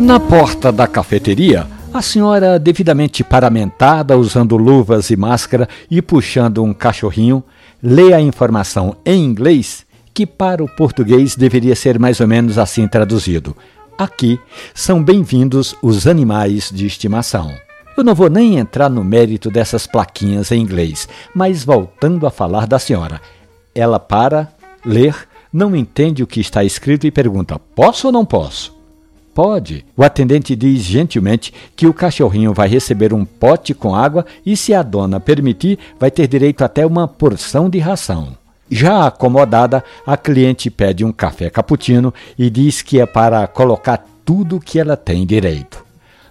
Na porta da cafeteria, a senhora, devidamente paramentada, usando luvas e máscara e puxando um cachorrinho, lê a informação em inglês, que para o português deveria ser mais ou menos assim traduzido: Aqui são bem-vindos os animais de estimação. Eu não vou nem entrar no mérito dessas plaquinhas em inglês, mas voltando a falar da senhora, ela para, ler, não entende o que está escrito e pergunta: Posso ou não posso? Pode. O atendente diz gentilmente que o cachorrinho vai receber um pote com água e, se a dona permitir, vai ter direito até uma porção de ração. Já acomodada, a cliente pede um café cappuccino e diz que é para colocar tudo o que ela tem direito.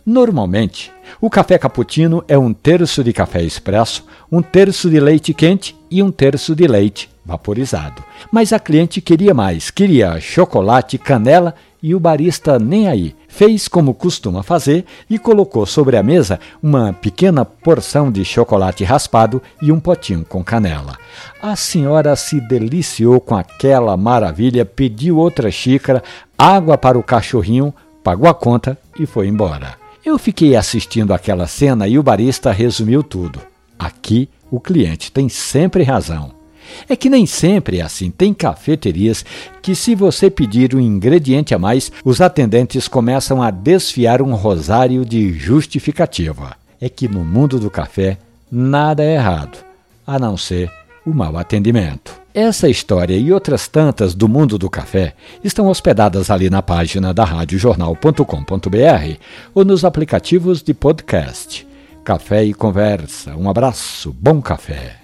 Normalmente, o café cappuccino é um terço de café expresso, um terço de leite quente e um terço de leite vaporizado. Mas a cliente queria mais, queria chocolate, canela e o barista nem aí. Fez como costuma fazer e colocou sobre a mesa uma pequena porção de chocolate raspado e um potinho com canela. A senhora se deliciou com aquela maravilha, pediu outra xícara, água para o cachorrinho, pagou a conta e foi embora. Eu fiquei assistindo aquela cena e o barista resumiu tudo. Aqui o cliente tem sempre razão. É que nem sempre é assim. Tem cafeterias que, se você pedir um ingrediente a mais, os atendentes começam a desfiar um rosário de justificativa. É que no mundo do café nada é errado, a não ser o mau atendimento. Essa história e outras tantas do mundo do café estão hospedadas ali na página da radiojornal.com.br ou nos aplicativos de podcast. Café e conversa. Um abraço, bom café.